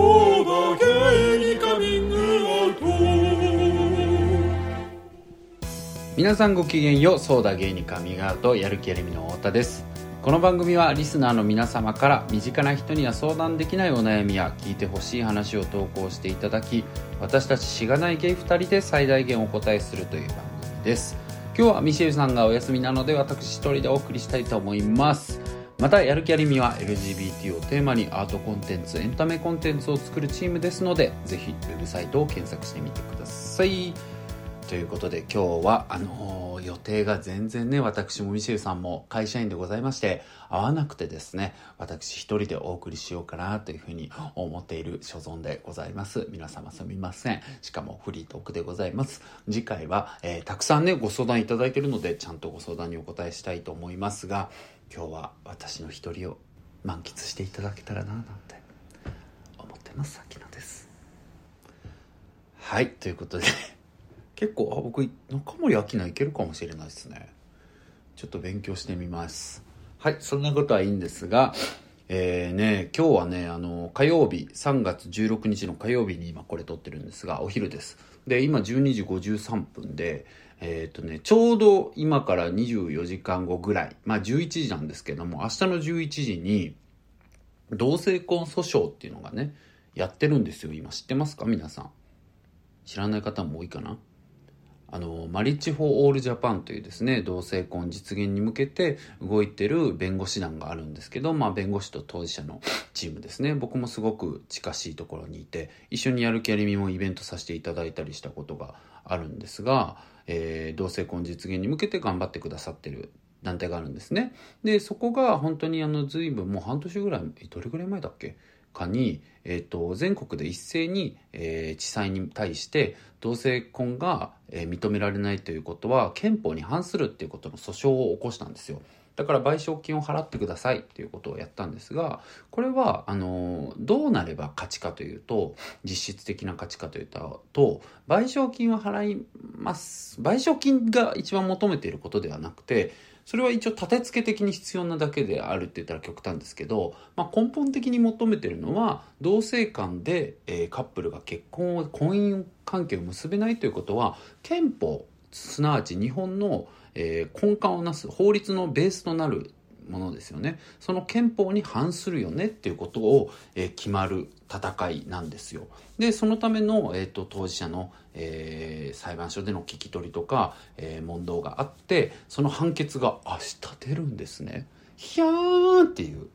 だゲイにカミングアウト皆さんごきげんようソーダゲイにカミングアウトやる気ありみの太田です。この番組はリスナーの皆様から身近な人には相談できないお悩みや聞いてほしい話を投稿していただき私たちしがないゲイ2人で最大限お答えするという番組です。今日はミシェルさんがお休みなので私一人でお送りしたいと思います。またやる気ありみは LGBT をテーマにアートコンテンツエンタメコンテンツを作るチームですのでぜひウェブサイトを検索してみてください。ということで今日はあのー予定が全然ね私もミシェルさんも会社員でございまして合わなくてですね私一人でお送りしようかなというふうに思っている所存でございます。皆様すみません。しかもフリートークでございます。次回は、えーたくさんねご相談いただいているのでちゃんとご相談にお答えしたいと思いますが今日は私の一人を満喫していただけたらななんて思ってます秋野です。はいということで。結構あ僕中森明菜いけるかもしれないですね。ちょっと勉強してみます。はいそんなことはいいんですがえーね、今日はね、あの、火曜日、3月16日の火曜日に今これ撮ってるんですが、お昼です。で、今12時53分で、えっ、とね、ちょうど今から24時間後ぐらい、まあ11時なんですけども、明日の11時に、同性婚訴訟っていうのがね、やってるんですよ、今。知ってますか？皆さん。知らない方も多いかな？あの Marriage For All Japan というですね同性婚実現に向けて動いてる弁護士団があるんですけど、まあ、弁護士と当事者のチームですね僕もすごく近しいところにいて一緒にやる気あり美もイベントさせていただいたりしたことがあるんですが、えー同性婚実現に向けて頑張ってくださってる団体があるんですね。でそこが本当にあの随分もう半年ぐらいどれぐらい前だっけ？かに、えー、と全国で一斉に、えー地裁に対して同性婚が、えー認められないということは憲法に反するっていうことの訴訟を起こしたんですよ。だから賠償金を払ってくださいっていうことをやったんですがこれはあのどうなれば勝ちかというと実質的な勝ちかというと賠償金を払います賠償金が一番求めていることではなくてそれは一応立て付け的に必要なだけであるって言ったら極端ですけど、まあ、根本的に求めてるのは同性間で、えーカップルが結婚を婚姻関係を結べないということは憲法すなわち日本の、えー根幹をなす法律のベースとなるものですよね。その憲法に反するよねっていうことを、えー決まる戦いなんですよ。でそのための、えー、と当事者の、えー裁判所での聞き取りとか、えー問答があってその判決が明日出るんですね。ひゃーんっていう。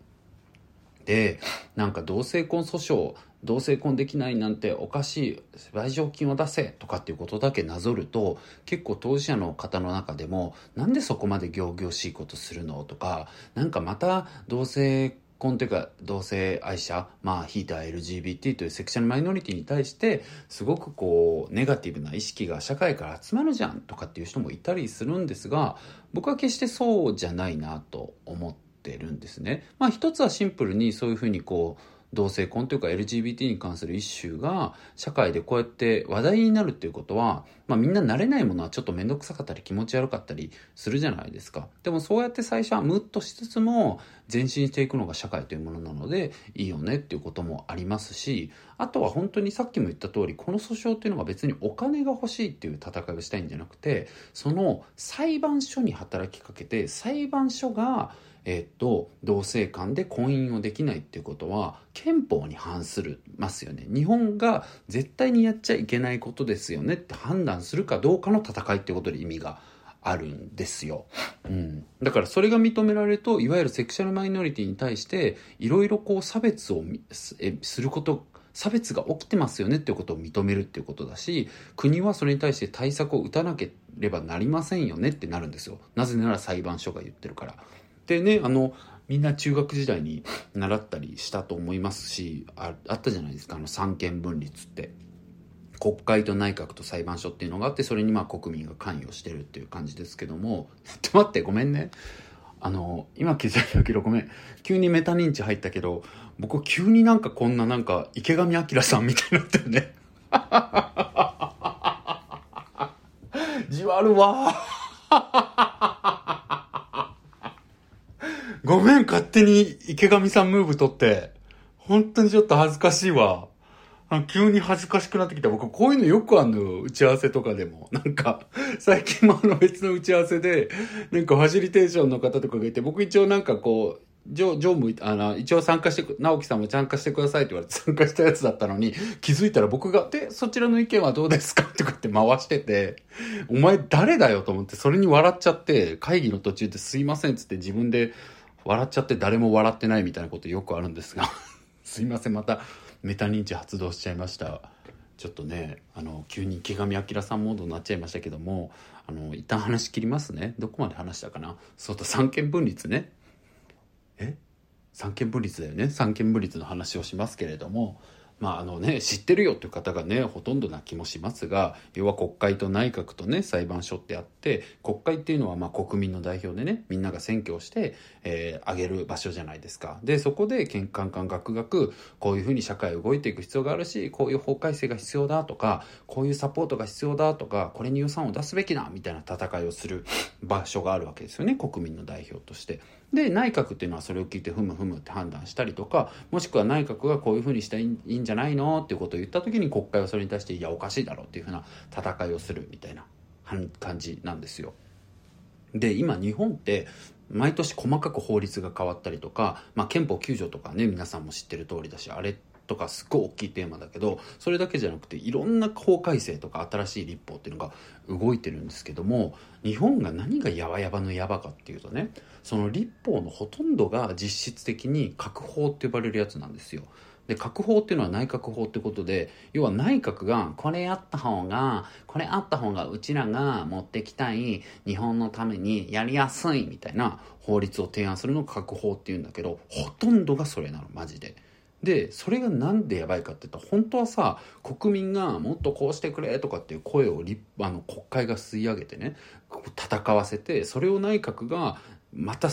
でなんか同性婚訴訟同性婚できないなんておかしい賠償金を出せとかっていうことだけなぞると結構当事者の方の中でもなんでそこまで仰々しいことするのとかなんかまた同性婚というか同性愛者まあひいては LGBT というセクシャルマイノリティに対してすごくこうネガティブな意識が社会から集まるじゃんとかっていう人もいたりするんですが僕は決してそうじゃないなと思ってるんですね。まあ一つはシンプルにそういうふうにこう同性婚というか LGBT に関するイシューが社会でこうやって話題になるっていうことは、まあ、みんな慣れないものはちょっと面倒くさかったり気持ち悪かったりするじゃないですか。でもそうやって最初はムッとしつつも前進していくのが社会というものなのでいいよねっていうこともありますしあとは本当にさっきも言った通りこの訴訟っていうのが別にお金が欲しいっていう戦いをしたいんじゃなくてその裁判所に働きかけて裁判所がえっと、同性間で婚姻をできないっていうことは憲法に反するますよね。日本が絶対にやっちゃいけないことですよねって判断するかどうかの戦いっていうことで意味があるんですよ、うん、だからそれが認められるといわゆるセクシャルマイノリティに対していろいろこう差別をすえすること差別が起きてますよねっていうことを認めるっていうことだし国はそれに対して対策を打たなければなりませんよねってなるんですよ。なぜなら裁判所が言ってるから。でねあのみんな中学時代に習ったりしたと思いますしああったじゃないですかあの三権分立って。国会と内閣と裁判所っていうのがあってそれにまあ国民が関与してるっていう感じですけども。ちょっと待ってごめんね。あの今気づいたけどごめん。急にメタ認知入ったけど僕急になんかこんななんか池上彰さんみたいになったよね。じわるわごめん勝手に池上さんムーブ取って本当にちょっと恥ずかしいわ急に恥ずかしくなってきた。僕、こういうのよくあんの。打ち合わせとかでも。なんか、最近もあの別の打ち合わせで、なんかファシリテーションの方とかがいて、僕一応なんかこう、常常務、あの、一応参加して、直樹さんも参加してくださいって言われて参加したやつだったのに、気づいたら僕が、で、そちらの意見はどうですかとかって回してて、お前誰だよと思って、それに笑っちゃって、会議の途中ですいませんっつって自分で笑っちゃって誰も笑ってないみたいなことよくあるんですが、すいません、またメタ認知発動しちゃいました。ちょっとね、あの、急に池上彰さんモードになっちゃいましたけども、あの、一旦話切りますね。どこまで話したかなそうと三権分立ね。え？三権分立だよね三権分立の話をしますけれどもまああのね知ってるよっていう方がねほとんどな気もしますが要は国会と内閣とね裁判所ってあって国会っていうのはまあ国民の代表でねみんなが選挙をして、えー、上げる場所じゃないですかでそこで喧嘩感ガクガクこういうふうに社会動いていく必要があるしこういう法改正が必要だとかこういうサポートが必要だとかこれに予算を出すべきだみたいな戦いをする場所があるわけですよね国民の代表として。で内閣っていうのはそれを聞いてふむふむって判断したりとかもしくは内閣がこういうふうにしたいいじゃないのっていうことを言った時に国会はそれに対していやおかしいだろうっていうふうな戦いをするみたいな感じなんですよ。で今日本って毎年細かく法律が変わったりとか、まあ、憲法9条とかね皆さんも知ってる通りだしあれとかすっごい大きいテーマだけどそれだけじゃなくていろんな法改正とか新しい立法っていうのが動いてるんですけども日本が何がやばやばのやばかっていうとねその立法のほとんどが実質的に閣法って呼ばれるやつなんですよ。で閣法っていうのは内閣法ってことで要は内閣がこれやった方がこれあった方がうちらが持ってきたい日本のためにやりやすいみたいな法律を提案するのが閣法っていうんだけどほとんどがそれなのマジで。でそれが何でやばいかって言ったら本当はさ国民がもっとこうしてくれとかっていう声をあの国会が吸い上げてね戦わせてそれを内閣がまた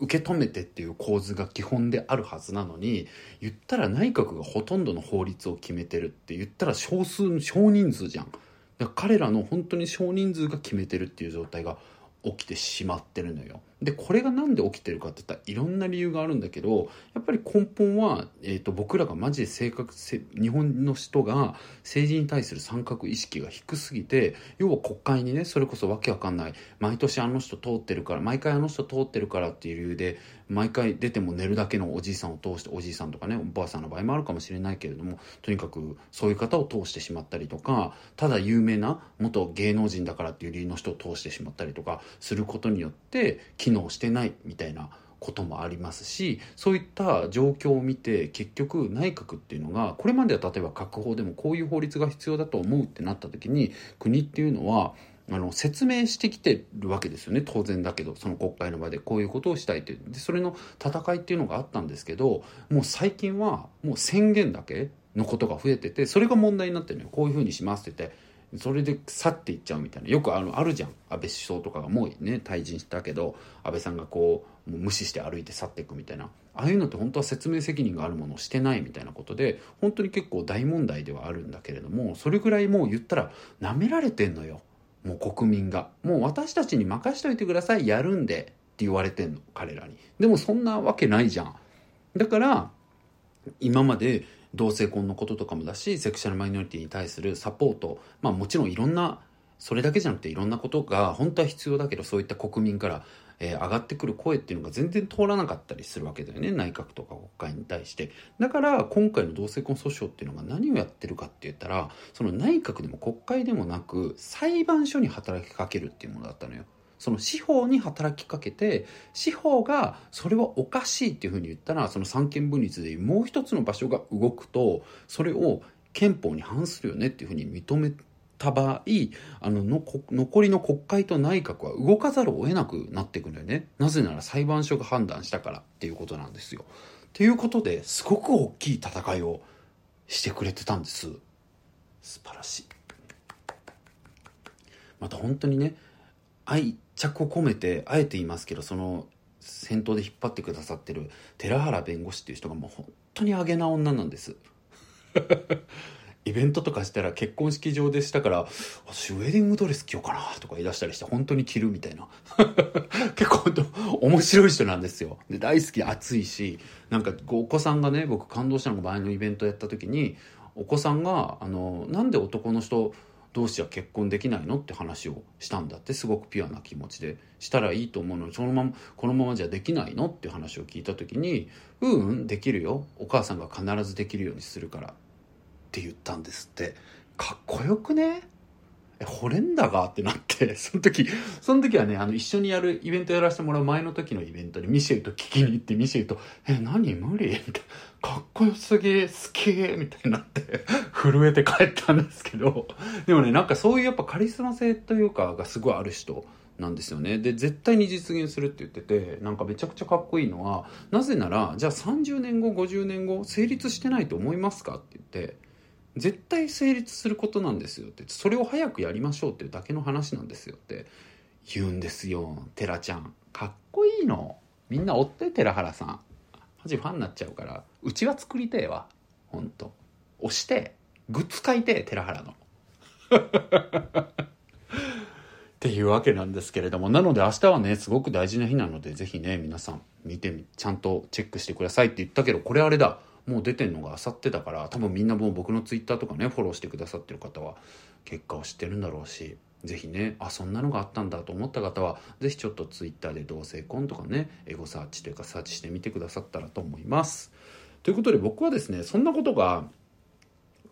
受け止めてっていう構図が基本であるはずなのに言ったら内閣がほとんどの法律を決めてるって言ったら少数少人数じゃん。彼らの本当に少人数が決めてるっていう状態が起きてしまってるのよ。でこれが何で起きてるかって言ったらいろんな理由があるんだけどやっぱり根本は、えーと、僕らがマジで性格日本の人が政治に対する参画意識が低すぎて要は国会にねそれこそわけわかんない毎年あの人通ってるから毎回あの人通ってるからっていう理由で毎回出ても寝るだけのおじいさんを通しておじいさんとかねおばあさんの場合もあるかもしれないけれどもとにかくそういう方を通してしまったりとかただ有名な元芸能人だからっていう理由の人を通してしまったりとかすることによって機能してないみたいなこともありますしそういった状況を見て結局内閣っていうのがこれまでは例えば閣法でもこういう法律が必要だと思うってなった時に国っていうのはあの説明してきてるわけですよね。当然だけどその国会の場で。こういうことをしたいっていう。でそれの戦いっていうのがあったんですけどもう最近はもう宣言だけのことが増えててそれが問題になってるのよ。こういうふうにしますって言ってそれで去っていっちゃうみたいな。よくあるあるじゃん。安倍首相とかがもうね退陣したけど安倍さんがこうもう無視して歩いて去っていくみたいな。ああいうのって本当は説明責任があるものをしてないみたいなことで本当に結構大問題ではあるんだけれどもそれぐらいもう言ったらなめられてんのよ。もう国民が。もう私たちに任しといてください。やるんでって言われてんの彼らに。でもそんなわけないじゃん。だから今まで同性婚のこととかもだしセクシャルマイノリティに対するサポートまあもちろんいろんなそれだけじゃなくていろんなことが本当は必要だけどそういった国民から、えー、上がってくる声っていうのが全然通らなかったりするわけだよね内閣とか国会に対して。だから今回の同性婚訴訟っていうのが何をやってるかって言ったらその内閣でも国会でもなく裁判所に働きかけるっていうものだったのよ。その司法に働きかけて司法がそれはおかしいっていうふうに言ったらその三権分立でもう一つの場所が動くとそれを憲法に反するよねっていうふうに認めた場合あのの残りの国会と内閣は動かざるを得なくなっていくんだよねなぜなら裁判所が判断したからっていうことなんですよ。ということですごく大きい戦いをしてくれてたんです素晴らしい。また本当にね愛着を込めてあえて言いますけどその先頭で引っ張ってくださってる寺原弁護士っていう人がもう本当にあげな女なんですイベントとかしたら結婚式場でしたから私ウェディングドレス着ようかなとか言い出したりして本当に着るみたいな。結構面白い人なんですよ。で大好き熱いしなんかお子さんがね僕感動したのが前のイベントやった時にお子さんがあのなんで男の人同士は結婚できないのって話をしたんだってすごくピュアな気持ちで。したらいいと思うのにそのままこのままじゃできないのって話を聞いた時に「ううんできるよ。お母さんが必ずできるようにするから」って言ったんですって。かっこよくね？え、惚れんだがってなって、その時、その時はね、あの、一緒にやるイベントやらせてもらう前の時のイベントにミシェルと聞きに行って、ミシェルと、え、何？無理？みたいな。かっこよすぎ、好きみたいになって、震えて帰ったんですけど、でもね、なんかそういうやっぱカリスマ性というかがすごいある人なんですよね。で、絶対に実現するって言ってて、なんかめちゃくちゃかっこいいのは、なぜなら、じゃあ30年後、50年後、成立してないと思いますかって言って、絶対成立することなんですよって。それを早くやりましょうっていうだけの話なんですよって。言うんですよテラちゃん。かっこいいの。みんな追って寺原さん。マジファンになっちゃうから。うちは作りてえわ。ほんと。押してグッズ買いてえ寺原の。っていうわけなんですけれども。なので明日はねすごく大事な日なのでぜひね皆さん見てみちゃんとチェックしてくださいって言ったけどこれあれだ。もう出てんのがあさってだから多分みんなもう僕のツイッターとかねフォローしてくださってる方は結果を知ってるんだろうし是非ねあそんなのがあったんだと思った方は是非ちょっとツイッターで同性婚とかねエゴサーチというかサーチしてみてくださったらと思います。ということで僕はですねそんなことが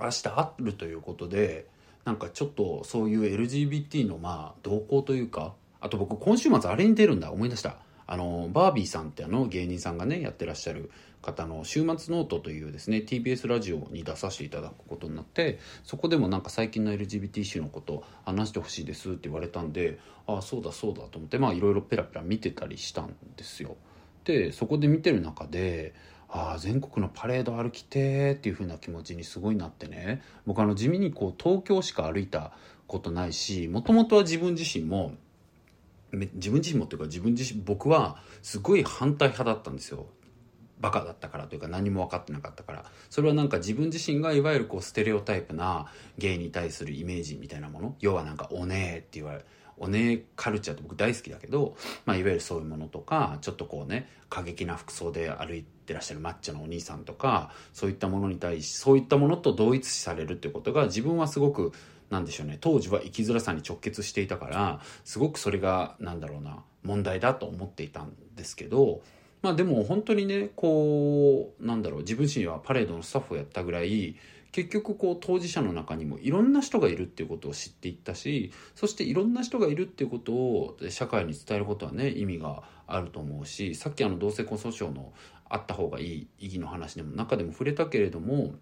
明日あるということでなんかちょっとそういう LGBT のまあ動向というかあと僕今週末あれに出るんだ思い出したあのバービーさんってあの芸人さんがねやってらっしゃる方の「週末ノート」というですね TBS ラジオに出させていただくことになってそこでもなんか最近の LGBT イシューのこと話してほしいですって言われたんでああそうだそうだと思ってまあいろいろペラペラ見てたりしたんですよ。でそこで見てる中でああ全国のパレード歩きてっていう風な気持ちにすごいなってね僕あの地味にこう東京しか歩いたことないしもともとは自分自身も自分自身もっていうか自分自身僕はすごい反対派だったんですよ。バカだったからというか何も分かってなかったから。それはなんか自分自身がいわゆるこうステレオタイプなゲイに対するイメージみたいなもの。要はなんかおねえって言われるおねカルチャーって僕大好きだけど、まあ、いわゆるそういうものとかちょっとこうね過激な服装で歩いてらっしゃるマッチョのお兄さんとかそういったものに対しそういったものと同一視されるっていうことが自分はすごくなんでしょうね。当時は生きづらさに直結していたからすごくそれがなんだろうな問題だと思っていたんですけどまあでも本当にねこうなんだろう自分自身はパレードのスタッフをやったぐらい結局こう当事者の中にもいろんな人がいるっていうことを知っていったしそしていろんな人がいるっていうことを社会に伝えることはね意味があると思うしさっきあの同性婚訴訟のあった方がいい意義の話でも中でも触れたけれども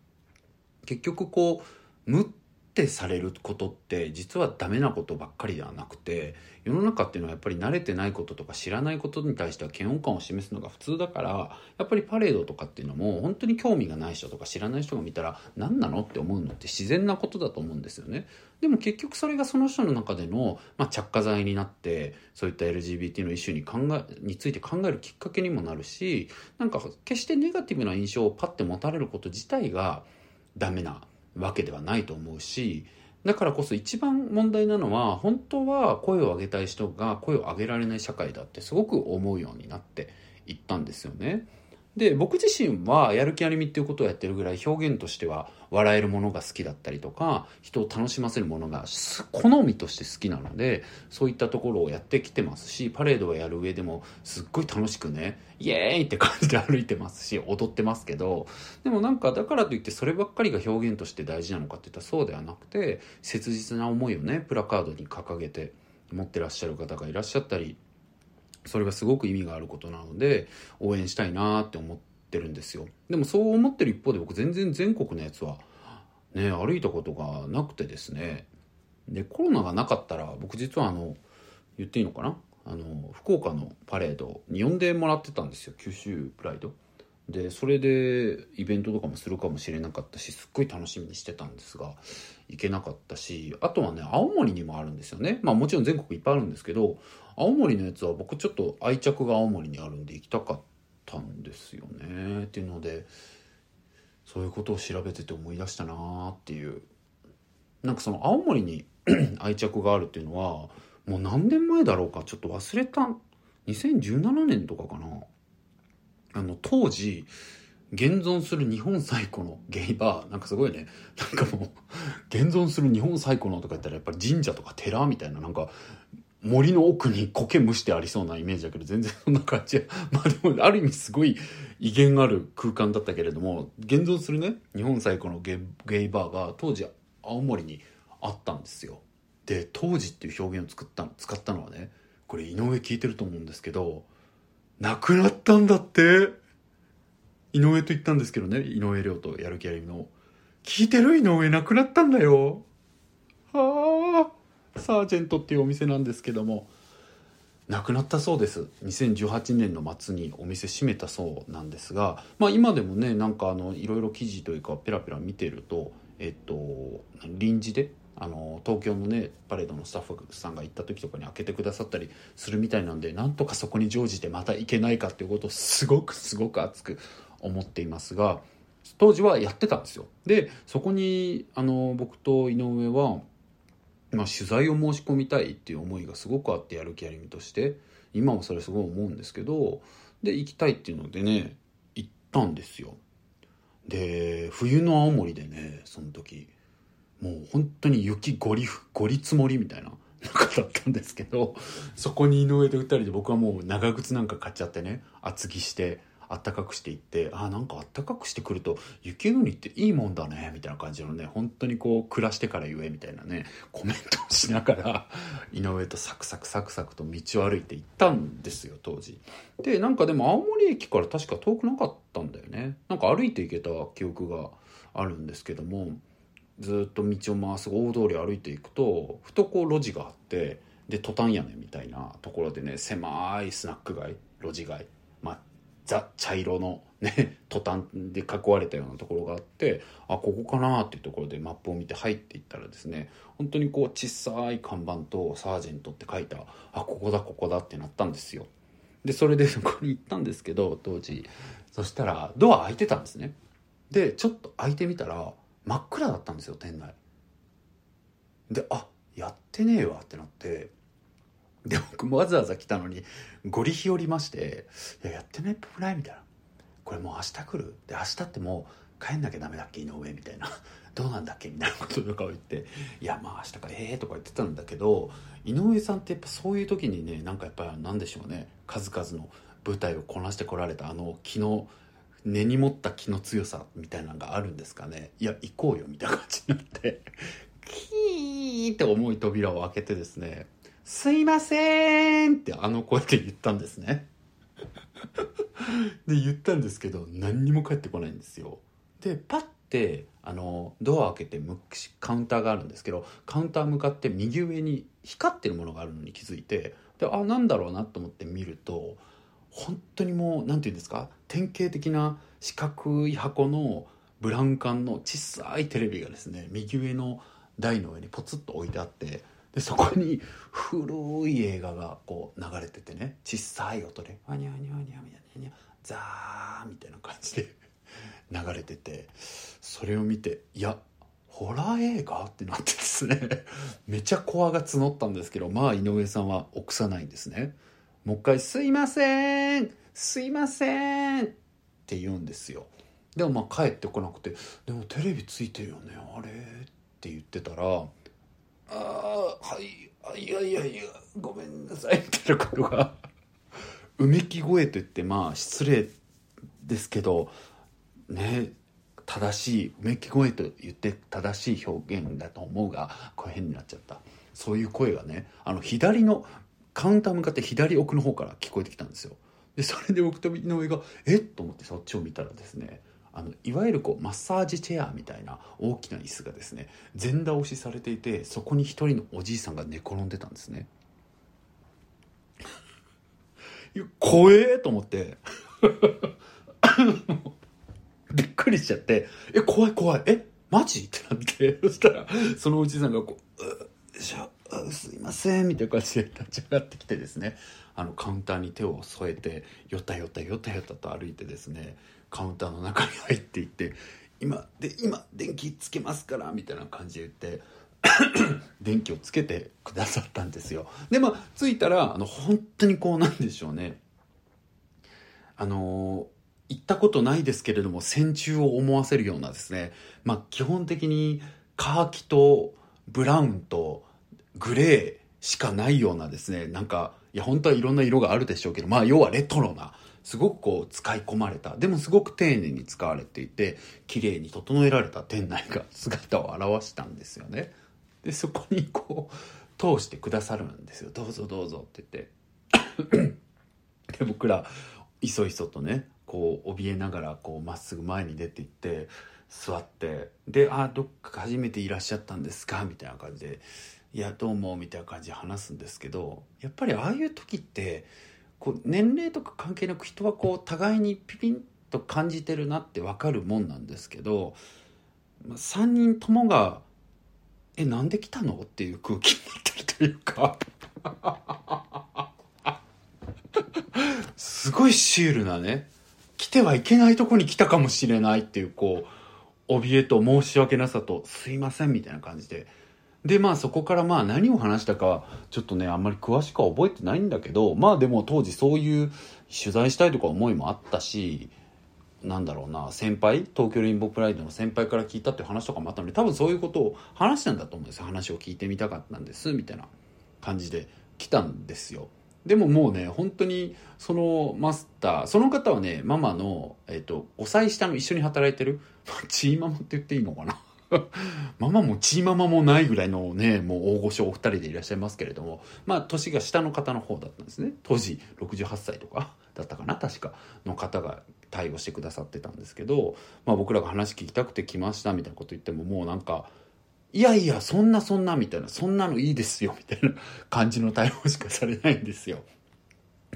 結局こう無ってされることって実はダメなことばっかりではなくて世の中っていうのはやっぱり慣れてないこととか知らないことに対しては嫌悪感を示すのが普通だからやっぱりパレードとかっていうのも本当に興味がない人とか知らない人が見たら何なのって思うのって自然なことだと思うんですよね。でも結局それがその人の中での、まあ、着火剤になってそういった LGBT のイシューに考えについて考えるきっかけにもなるしなんか決してネガティブな印象をパッて持たれること自体がダメなわけではないと思うしだからこそ一番問題なのは本当は声を上げたい人が声を上げられない社会だってすごく思うようになっていったんですよね。で僕自身はやる気ありみっていうことをやってるぐらい表現としては笑えるものが好きだったりとか人を楽しませるものが好みとして好きなのでそういったところをやってきてますしパレードをやる上でもすっごい楽しくねイエーイって感じで歩いてますし踊ってますけどでもなんかだからといってそればっかりが表現として大事なのかっていったらそうではなくて切実な思いをねプラカードに掲げて持ってらっしゃる方がいらっしゃったりそれはすごく意味があることなので応援したいなって思ってるんですよ。でもそう思ってる一方で僕全然全国のやつはね歩いたことがなくてですね。でコロナがなかったら僕実はあの言っていいのかな？あの福岡のパレードに呼んでもらってたんですよ。九州プライド。でそれでイベントとかもするかもしれなかったしすっごい楽しみにしてたんですが行けなかったしあとはね青森にもあるんですよね。まあもちろん全国いっぱいあるんですけど青森のやつは僕ちょっと愛着が青森にあるんで行きたかったんですよね。っていうのでそういうことを調べてて思い出したなーっていう。なんかその青森に 愛着があるっていうのはもう何年前だろうかちょっと忘れた。2017年とかかな。あの当時現存する日本最古のゲイバー。なんかすごいね。なんかもう現存する日本最古のとか言ったらやっぱり神社とか寺みたいななんか森の奥に苔蒸してありそうなイメージだけど全然そんな感じ。まあでもある意味すごい威厳ある空間だったけれども現存するね日本最古のゲイバーが当時青森にあったんですよ。で当時っていう表現を作った使ったのはねこれ井上聞いてると思うんですけど亡くなったんだって。井上と言ったんですけどね井上涼とやる気ありの。聞いてる？井上亡くなったんだよ。はあ。サージェントっていうお店なんですけども。亡くなったそうです。2018年の末にお店閉めたそうなんですが。まあ今でもねなんかあのいろいろ記事というかペラペラ見てるとえっと臨時であの東京のねパレードのスタッフさんが行った時とかに開けてくださったりするみたいなんでなんとかそこに乗じてまた行けないかっていうことをすごくすごく熱く思っていますが当時はやってたんですよ。でそこにあの僕と井上は、まあ、取材を申し込みたいっていう思いがすごくあってやる気ありみとして今もそれすごい思うんですけどで行きたいっていうのでね行ったんですよ。で冬の青森でねその時もう本当に雪ゴリゴリ積もりみたいな中だったんですけどそこに井上と2人で僕はもう長靴なんか買っちゃってね厚着してあったかくしていってあなんかあったかくしてくると雪国っていいもんだねみたいな感じのね本当にこう暮らしてから言えみたいなねコメントをしながら 井上とサクサクサクサクと道を歩いて行ったんですよ当時。でなんかでも青森駅から確か遠くなかったんだよね。なんか歩いて行けた記憶があるんですけどもずっと道を回す大通り歩いていくとふとこう路地があってでトタン屋根みたいなところでね狭いスナック街路地街ザ茶色のね トタンで囲われたようなところがあってあここかなっていうところでマップを見て入っていったらですね本当にこう小さい看板と「サージェント」って書いたあここだここだってなったんですよ。でそれで そこに行ったんですけど当時。そしたらドア開いてたんですね。でちょっと開いてみたら真っ暗だったんですよ店内。であやってねえわってなってで僕もわざわざ来たのにゴリ日和りまして「いややってないっぽくない?」みたいな「これもう明日来る?」で明日ってもう帰んなきゃダメだっけ井上？みたいな「どうなんだっけ?」みたいなこととかを言って「いやまあ明日かええー」とか言ってたんだけど井上さんってやっぱそういう時にねなんかやっぱりなんでしょうね数々の舞台をこなしてこられたあの気の根に持った気の強さみたいなのがあるんですかねいや行こうよみたいな感じになってキーって重い扉を開けてですね「すいません」ってあの声で言ったんですね。で言ったんですけど何にも返ってこないんですよ。でパッてあのドア開けてカウンターがあるんですけどカウンター向かって右上に光ってるものがあるのに気づいてであなんだろうなと思って見ると本当にもう何て言うんですか？典型的な四角い箱のブラウン管の小さいテレビがですね右上の台の上にポツッと置いてあってでそこに古い映画がこう流れててね。小さい音で「ワニャワニャワニャワニャニャ。ザー」みたいな感じで。流れてて。それを見ていやホラー映画ってなってですね。めちゃコアが募ったんですけどまあ井上さんは臆さないんですね。もう一回「すいません。すいません」って言うんですよ。でもまあ帰ってこなくて「でもテレビついてるよねあれ」って言ってたら「ああはいいやいやいやごめんなさい」みたいなことが。うめき声と言ってまあ失礼ですけどね正しいうめき声と言って正しい表現だと思うがこれ変になっちゃった。そういう声がねあの左のカウンター向かって左奥の方から聞こえてきたんですよ。でそれで僕と井上が「えっ?」と思ってそっちを見たらですねあのいわゆるこうマッサージチェアみたいな大きな椅子がですね前倒しされていてそこに一人のおじいさんが寝転んでたんですね。怖えと思って。びっくりしちゃって「え怖い怖い。えマジ?」ってなって。そしたらそのおじいさんがこう「うしゃすいません」みたいな感じで立ち上がってきてですね。あのカウンターに手を添えてよたよたよたよたと歩いてですねカウンターの中に入っていって「今で今電気つけますから」みたいな感じで言って 電気をつけてくださったんですよ。でまあ着いたらあの本当にこうなんでしょうね。あの行ったことないですけれども、戦中を思わせるようなですね、まあ基本的にカーキとブラウンとグレーしかないようなですね、なんか、いや本当はいろんな色があるでしょうけど、まあ要はレトロな、すごくこう使い込まれた、でもすごく丁寧に使われていて、綺麗に整えられた店内が姿を現したんですよね。で、そこにこう、通してくださるんですよ。どうぞどうぞって言って。で、僕ら、いそいそとね、こう、怯えながら、こう、まっすぐ前に出て行って、座って、で、あ、どっか初めていらっしゃったんですか？みたいな感じで、いや、どうも、みたいな感じで話すんですけど、やっぱりああいう時って、こう、年齢とか関係なく人はこう、互いにピピンと感じてるなってわかるもんなんですけど、3人ともが、え、なんで来たのっていう空気になってるというか すごいシュールなね、来てはいけないとこに来たかもしれないっていう、こう、怯えと申し訳なさと、すいませんみたいな感じで。で、まあそこからまあ何を話したか、ちょっとね、あんまり詳しくは覚えてないんだけど、まあでも当時そういう取材したいとか思いもあったし、なんだろうな、先輩、東京レインボープライドの先輩から聞いたっていう話とかもあったので、多分そういうことを話したんだと思うんですよ。話を聞いてみたかったんです、みたいな感じで来たんですよ。でももうね、本当に、そのマスター、その方はね、ママの、えっ、ー、と、5歳下の一緒に働いてる、チーママって言っていいのかな？ママもチーママもないぐらいのね、もう大御所お二人でいらっしゃいますけれども、まあ、年が下の方の方だったんですね。当時、68歳とかだったかな、確か、の方が対応してくださってたんですけど、まあ僕らが話聞きたくて来ましたみたいなこと言っても、もうなんか、いやいや、そんなそんなみたいな、そんなのいいですよみたいな 感じの対応しかされないんですよ。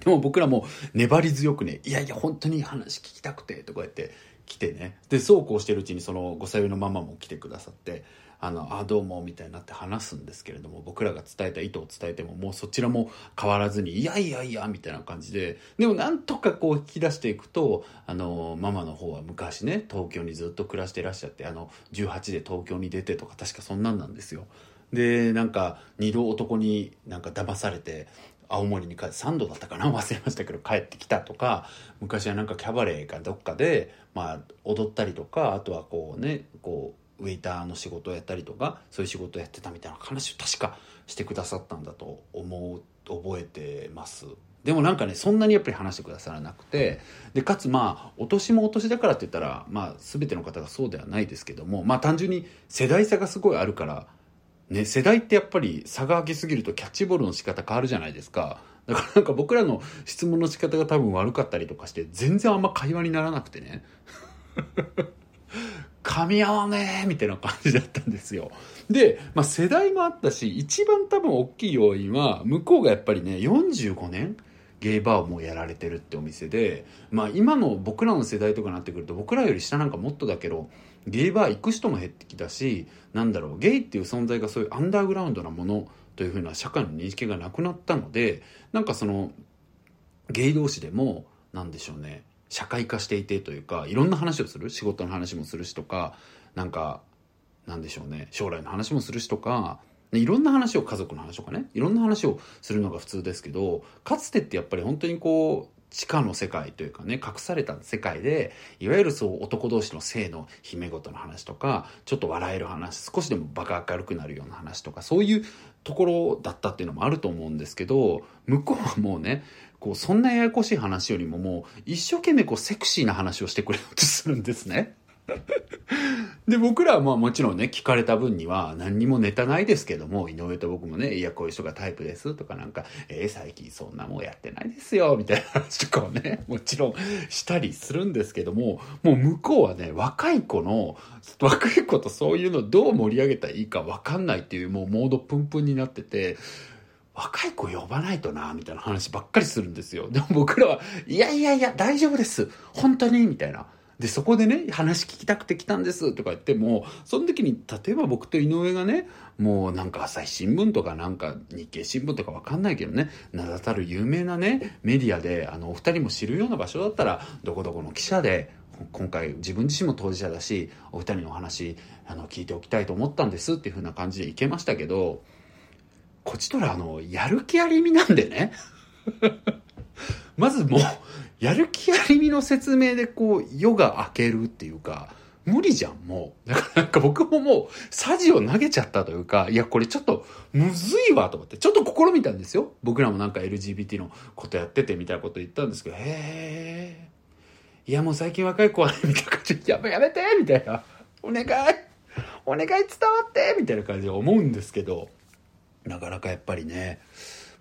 でも僕らも粘り強くね、いやいや、本当に話聞きたくて、とか言って来てね。で、そうこうしてるうちにその5歳上のママも来てくださって、あの、あ、どうも、みたいになって話すんですけれども、僕らが伝えた意図を伝えても、もうそちらも変わらずに、いやいやいや、みたいな感じで、でもなんとかこう引き出していくと、あの、ママの方は昔ね、東京にずっと暮らしてらっしゃって、あの、18で東京に出てとか、確かそんなんなんですよ。で、なんか、二度男になんか騙されて、青森に帰って3度だったかな忘れましたけど帰ってきたとか昔はなんかキャバレーかどっかでまあ踊ったりとかあとはこうねこうウェイターの仕事をやったりとかそういう仕事をやってたみたいな話を確かしてくださったんだと思う覚えてます。でもなんかねそんなにやっぱり話してくださらなくてでかつまあお年もお年だからって言ったらまあ全ての方がそうではないですけどもまあ単純に世代差がすごいあるからね世代ってやっぱり差が開きすぎるとキャッチボールの仕方変わるじゃないですかだからなんか僕らの質問の仕方が多分悪かったりとかして全然あんま会話にならなくてね 噛み合わねえみたいな感じだったんですよ。で、まあ世代もあったし、一番多分大きい要因は、向こうがやっぱりね、45年ゲイバーをもうやられてるってお店で、まあ今の僕らの世代とかになってくると、僕らより下なんかもっとだけど、ゲイバー行く人も減ってきたし、なんだろう、ゲイっていう存在がそういうアンダーグラウンドなものというふうな社会の認識がなくなったので、なんかその、ゲイ同士でも、なんでしょうね、社会化していてというかいろんな話をする仕事の話もするしとかなんかなんでしょうね将来の話もするしとかいろんな話を家族の話とかねいろんな話をするのが普通ですけどかつてってやっぱり本当にこう地下の世界というかね隠された世界でいわゆるそう男同士の性の秘め事の話とかちょっと笑える話少しでもバカ明るくなるような話とかそういうところだったっていうのもあると思うんですけど向こうはもうねこう、そんなややこしい話よりももう、一生懸命こう、セクシーな話をしてくれようとするんですね。で、僕らはまあもちろんね、聞かれた分には何にもネタないですけども、井上と僕もね、いや、こういう人がタイプですとかなんか、えー、最近そんなもんやってないですよ、みたいな話とかをね、もちろんしたりするんですけども、もう向こうはね、若い子の、若い子とそういうのどう盛り上げたらいいかわかんないっていうもうモードプンプンになってて、若い子呼ばないとな、みたいな話ばっかりするんですよ。でも僕らは、いやいやいや、大丈夫です。本当にみたいな。で、そこでね、話聞きたくて来たんですとか言っても、その時に、例えば僕と井上がね、もうなんか朝日新聞とかなんか日経新聞とかわかんないけどね、名だたる有名なね、メディアで、あの、お二人も知るような場所だったら、どこどこの記者で、今回自分自身も当事者だし、お二人のお話、あの、聞いておきたいと思ったんですっていう風な感じで行けましたけど、こっちとら、あの、やる気ありみなんでね。まずもう、やる気ありみの説明でこう夜が明けるっていうか無理じゃん、もう。だからなんか僕ももう、サジを投げちゃったというか、いや、これちょっと、むずいわと思って、ちょっと試みたんですよ。僕らもなんか LGBT のことやっててみたいなこと言ったんですけど、へえ。いや、もう最近若い子はね、みたいな感じで、やめやめてみたいな。お願いお願い伝わってみたいな感じで思うんですけど、なかなかやっぱりね、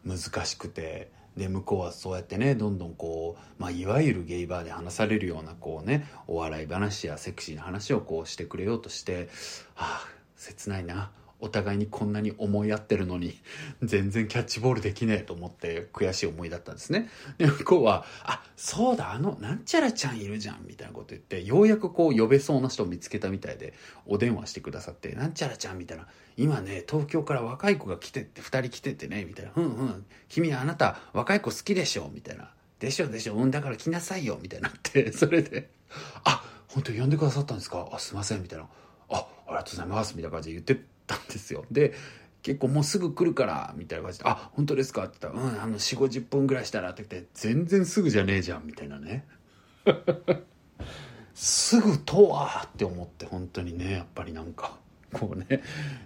難しくて、で向こうはそうやってねどんどんこう、まあ、いわゆるゲイバーで話されるようなこうねお笑い話やセクシーな話をこうしてくれようとしてああ切ないな。お互いにこんなに思い合ってるのに 全然キャッチボールできねえと思って悔しい思いだったんですね。で向こうは「あそうだあのなんちゃらちゃんいるじゃん」みたいなこと言ってようやくこう呼べそうな人を見つけたみたいでお電話してくださって「なんちゃらちゃん」みたいな。今ね東京から若い子が来てって2人来ててねみたいな「うんうん。君あなた若い子好きでしょ」みたいな「でしょでしょ。うんだから来なさいよ」みたいにな。って それで「あ本当呼んでくださったんですか？あすいません」みたいな「あありがとうございます」みたいな感じで言ってたんですよで結構もうすぐ来るからみたいな感じで「あ本当ですか?」って言ったら「うんあの4 5 0分ぐらいしたら」って言って「全然すぐじゃねえじゃん」みたいなね すぐとはって思って本当にねやっぱりなんか。こうね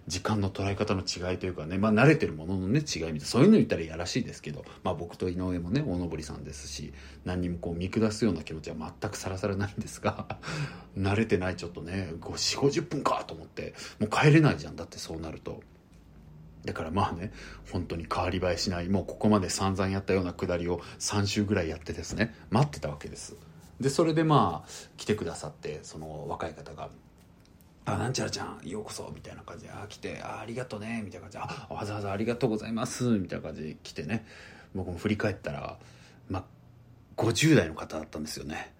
時間の捉え方の違いというかねまあ慣れてるもののね違いみたいなそういうの言ったらいやらしいですけどまあ僕と井上もね大登さんですし何にもこう見下すような気持ちは全くさらさらないんですが 慣れてないちょっとね4 5 0分かと思ってもう帰れないじゃんだってそうなると。だからまあね本当に変わり映えしないもうここまで散々やったようなくだりを3週ぐらいやってですね待ってたわけですでそれでまあ来てくださってその若い方があ、なんちゃらちゃん、ようこそ、みたいな感じで、あ、来て、あ、ありがとうね、みたいな感じで、あ、わざわざありがとうございます、みたいな感じで来てね、僕も振り返ったら、まあ、50代の方だったんですよね。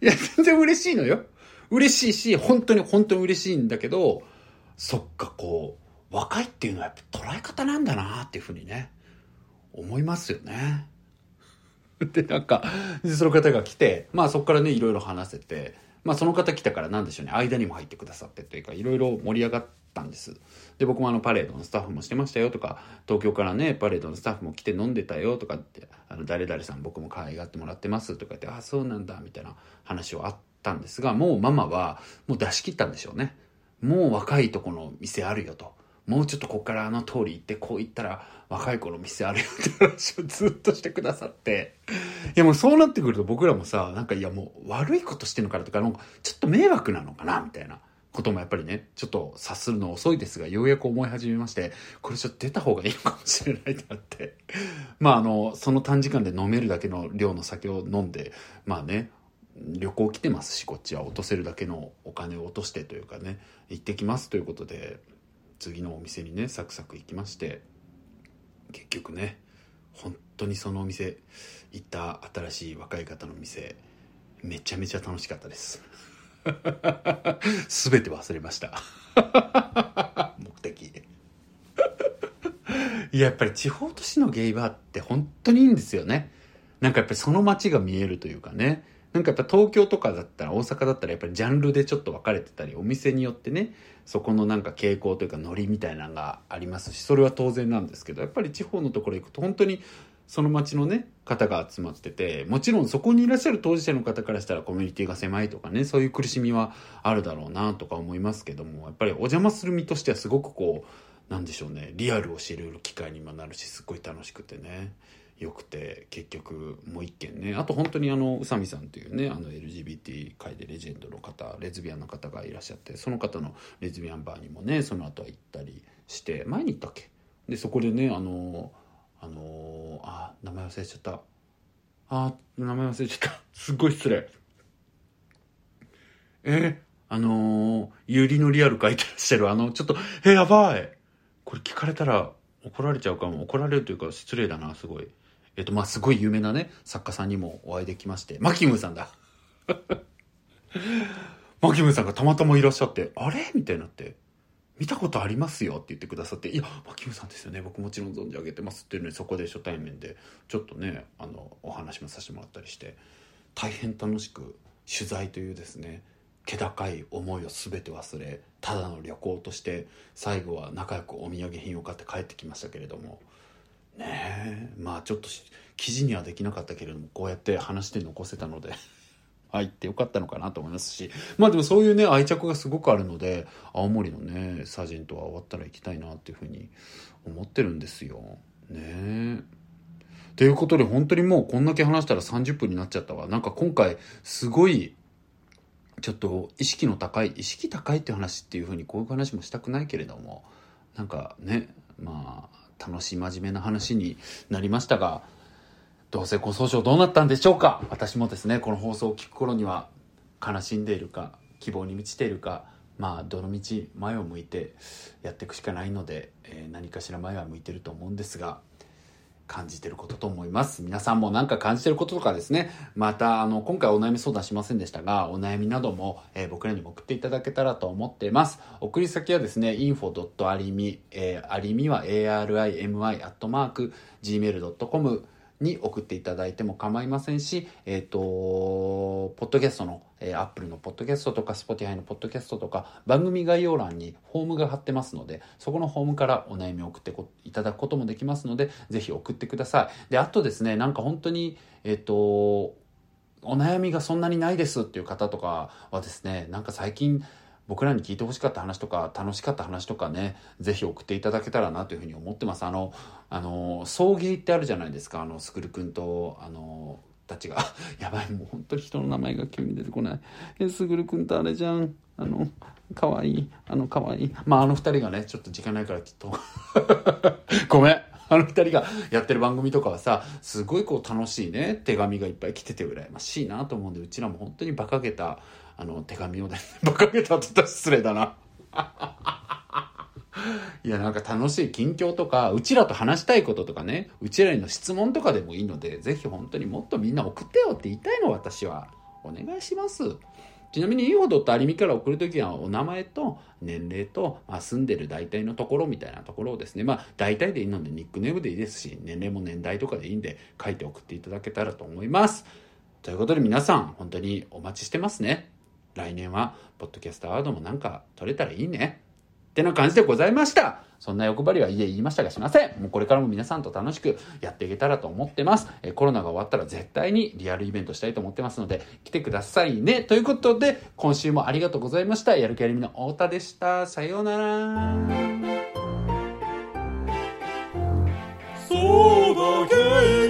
いや、全然嬉しいのよ。嬉しいし、本当に本当に嬉しいんだけど、そっか、こう、若いっていうのはやっぱ捉え方なんだなっていうふうにね、思いますよね。で、なんか、その方が来て、まあそこからね、いろいろ話せて、まあその方来たから何でしょうね、間にも入ってくださってというか、いろいろ盛り上がったんです。で、僕もあのパレードのスタッフもしてましたよとか、東京からね、パレードのスタッフも来て飲んでたよとかって、あの、誰々さん僕も可愛がってもらってますとか言って、ああ、そうなんだ、みたいな話はあったんですが、もうママはもう出し切ったんでしょうね。もう若いとこの店あるよと。もうちょっとこっからあの通り行ってこう行ったら若い子の店あるよって話をずっとしてくださって。いやもうそうなってくると僕らもさなんかいやもう悪いことしてんのかなとかちょっと迷惑なのかなみたいなこともやっぱりねちょっと察するの遅いですがようやく思い始めましてこれちょっと出た方がいいかもしれないってなって。まああのその短時間で飲めるだけの量の酒を飲んでまあね旅行来てますしこっちは落とせるだけのお金を落としてというかね行ってきますということで次のお店にねサクサク行きまして結局ね本当にそのお店行った新しい若い方の店めちゃめちゃ楽しかったです。全て忘れました。目的。いややっぱり地方都市のゲイバーって本当にいいんですよね。なんかやっぱりその街が見えるというかね。なんかやっぱ東京とかだったら大阪だったらやっぱりジャンルでちょっと分かれてたりお店によってねそこのなんか傾向というかノリみたいなのがありますしそれは当然なんですけどやっぱり地方のところ行くと本当にその町のね方が集まっててもちろんそこにいらっしゃる当事者の方からしたらコミュニティが狭いとかねそういう苦しみはあるだろうなとか思いますけどもやっぱりお邪魔する身としてはすごくこうなんでしょうねリアルを知る機会にもなるしすっごい楽しくてね。よくて結局もう一件ね。あと本当にあの宇佐美さんというねあの LGBT 界でレジェンドの方レズビアンの方がいらっしゃってその方のレズビアンバーにもねその後は行ったりして前に行ったっけ？でそこでねあのあのあ名前忘れちゃった。あ名前忘れちゃった。すっごい失礼。えあのー、ユリのリアル書いてらっしゃるあのちょっとえやばい。これ聞かれたら怒られちゃうかも。怒られるというか失礼だなすごい。えっと、まあ、すごい有名なね、作家さんにもお会いできまして、マキムさんだ。マキムさんがたまたまいらっしゃって、あれ？みたいになって、見たことありますよ？って言ってくださって、いや、マキムさんですよね。僕もちろん存じ上げてますっていうのに、そこで初対面で、ちょっとね、あの、お話もさせてもらったりして、大変楽しく、取材というですね、気高い思いを全て忘れ、ただの旅行として、最後は仲良くお土産品を買って帰ってきましたけれども、ねえ。まあちょっと記事にはできなかったけれどもこうやって話して残せたので 入ってよかったのかなと思いますし。まあでもそういうね愛着がすごくあるので青森のねサージェントは終わったら行きたいなっていうふうに思ってるんですよ。ねえ。ということで本当にもうこんだけ話したら30分になっちゃったわ。なんか今回すごいちょっと意識の高い意識高いって話っていうふうにこういう話もしたくないけれどもなんかねまあ楽しい真面目な話になりましたが同性婚訴訟どうなったんでしょうか？私もですねこの放送を聞く頃には悲しんでいるか希望に満ちているかまあどのみち前を向いてやっていくしかないので、えー、何かしら前は向いてると思うんですが感じてることと思います。皆さんも何か感じてることとかですね、また、あの、今回お悩み相談しませんでしたが、お悩みなども、えー、僕らにも送っていただけたらと思っています。送り先はですね、info.arimi、えー、ありみは arimi、に送っていただいても構いませんし、えっ、ー、と、ポッドキャストの、えー、アップルのポッドキャストとか、スポティハイのポッドキャストとか、番組概要欄にフォームが貼ってますので、そこのフォームからお悩みを送っていただくこともできますので、ぜひ送ってください。で、あとですね、なんか本当に、えっ、ー、と、お悩みがそんなにないですっていう方とかはですね、なんか最近、僕らに聞いてほしかった話とか楽しかった話とかねぜひ送っていただけたらなというふうに思ってます。あのあの送迎ってあるじゃないですか。あのスクル君とあのたちが。やばいもう本当に人の名前が急に出てこない。えすぐるくんとあれじゃん。あのかわいいあのかわいい。まああの二人がねちょっと時間ないからきっと。ごめん。あの二人がやってる番組とかはさすごいこう楽しいね手紙がいっぱい来てて羨ましいなと思うんでうちらも本当に馬鹿げたあの手紙をね 馬鹿げたって言ったら失礼だな。いやなんか楽しい近況とかうちらと話したいこととかねうちらへの質問とかでもいいのでぜひ本当にもっとみんな送ってよって言いたいの私は。お願いします。ちなみにいいほどとありみから送るときはお名前と年齢と、まあ、住んでる大体のところみたいなところをですね。まあ大体でいいのでニックネームでいいですし年齢も年代とかでいいんで書いて送っていただけたらと思います。ということで皆さん本当にお待ちしてますね。来年はポッドキャストアワードもなんか取れたらいいね。ってな感じでございました。そんな欲張りはいえ言いましたがしません。もうこれからも皆さんと楽しくやっていけたらと思ってます。えコロナが終わったら絶対にリアルイベントしたいと思ってますので、来てくださいね。ということで、今週もありがとうございました。やる気ありみの太田でした。さようなら。そう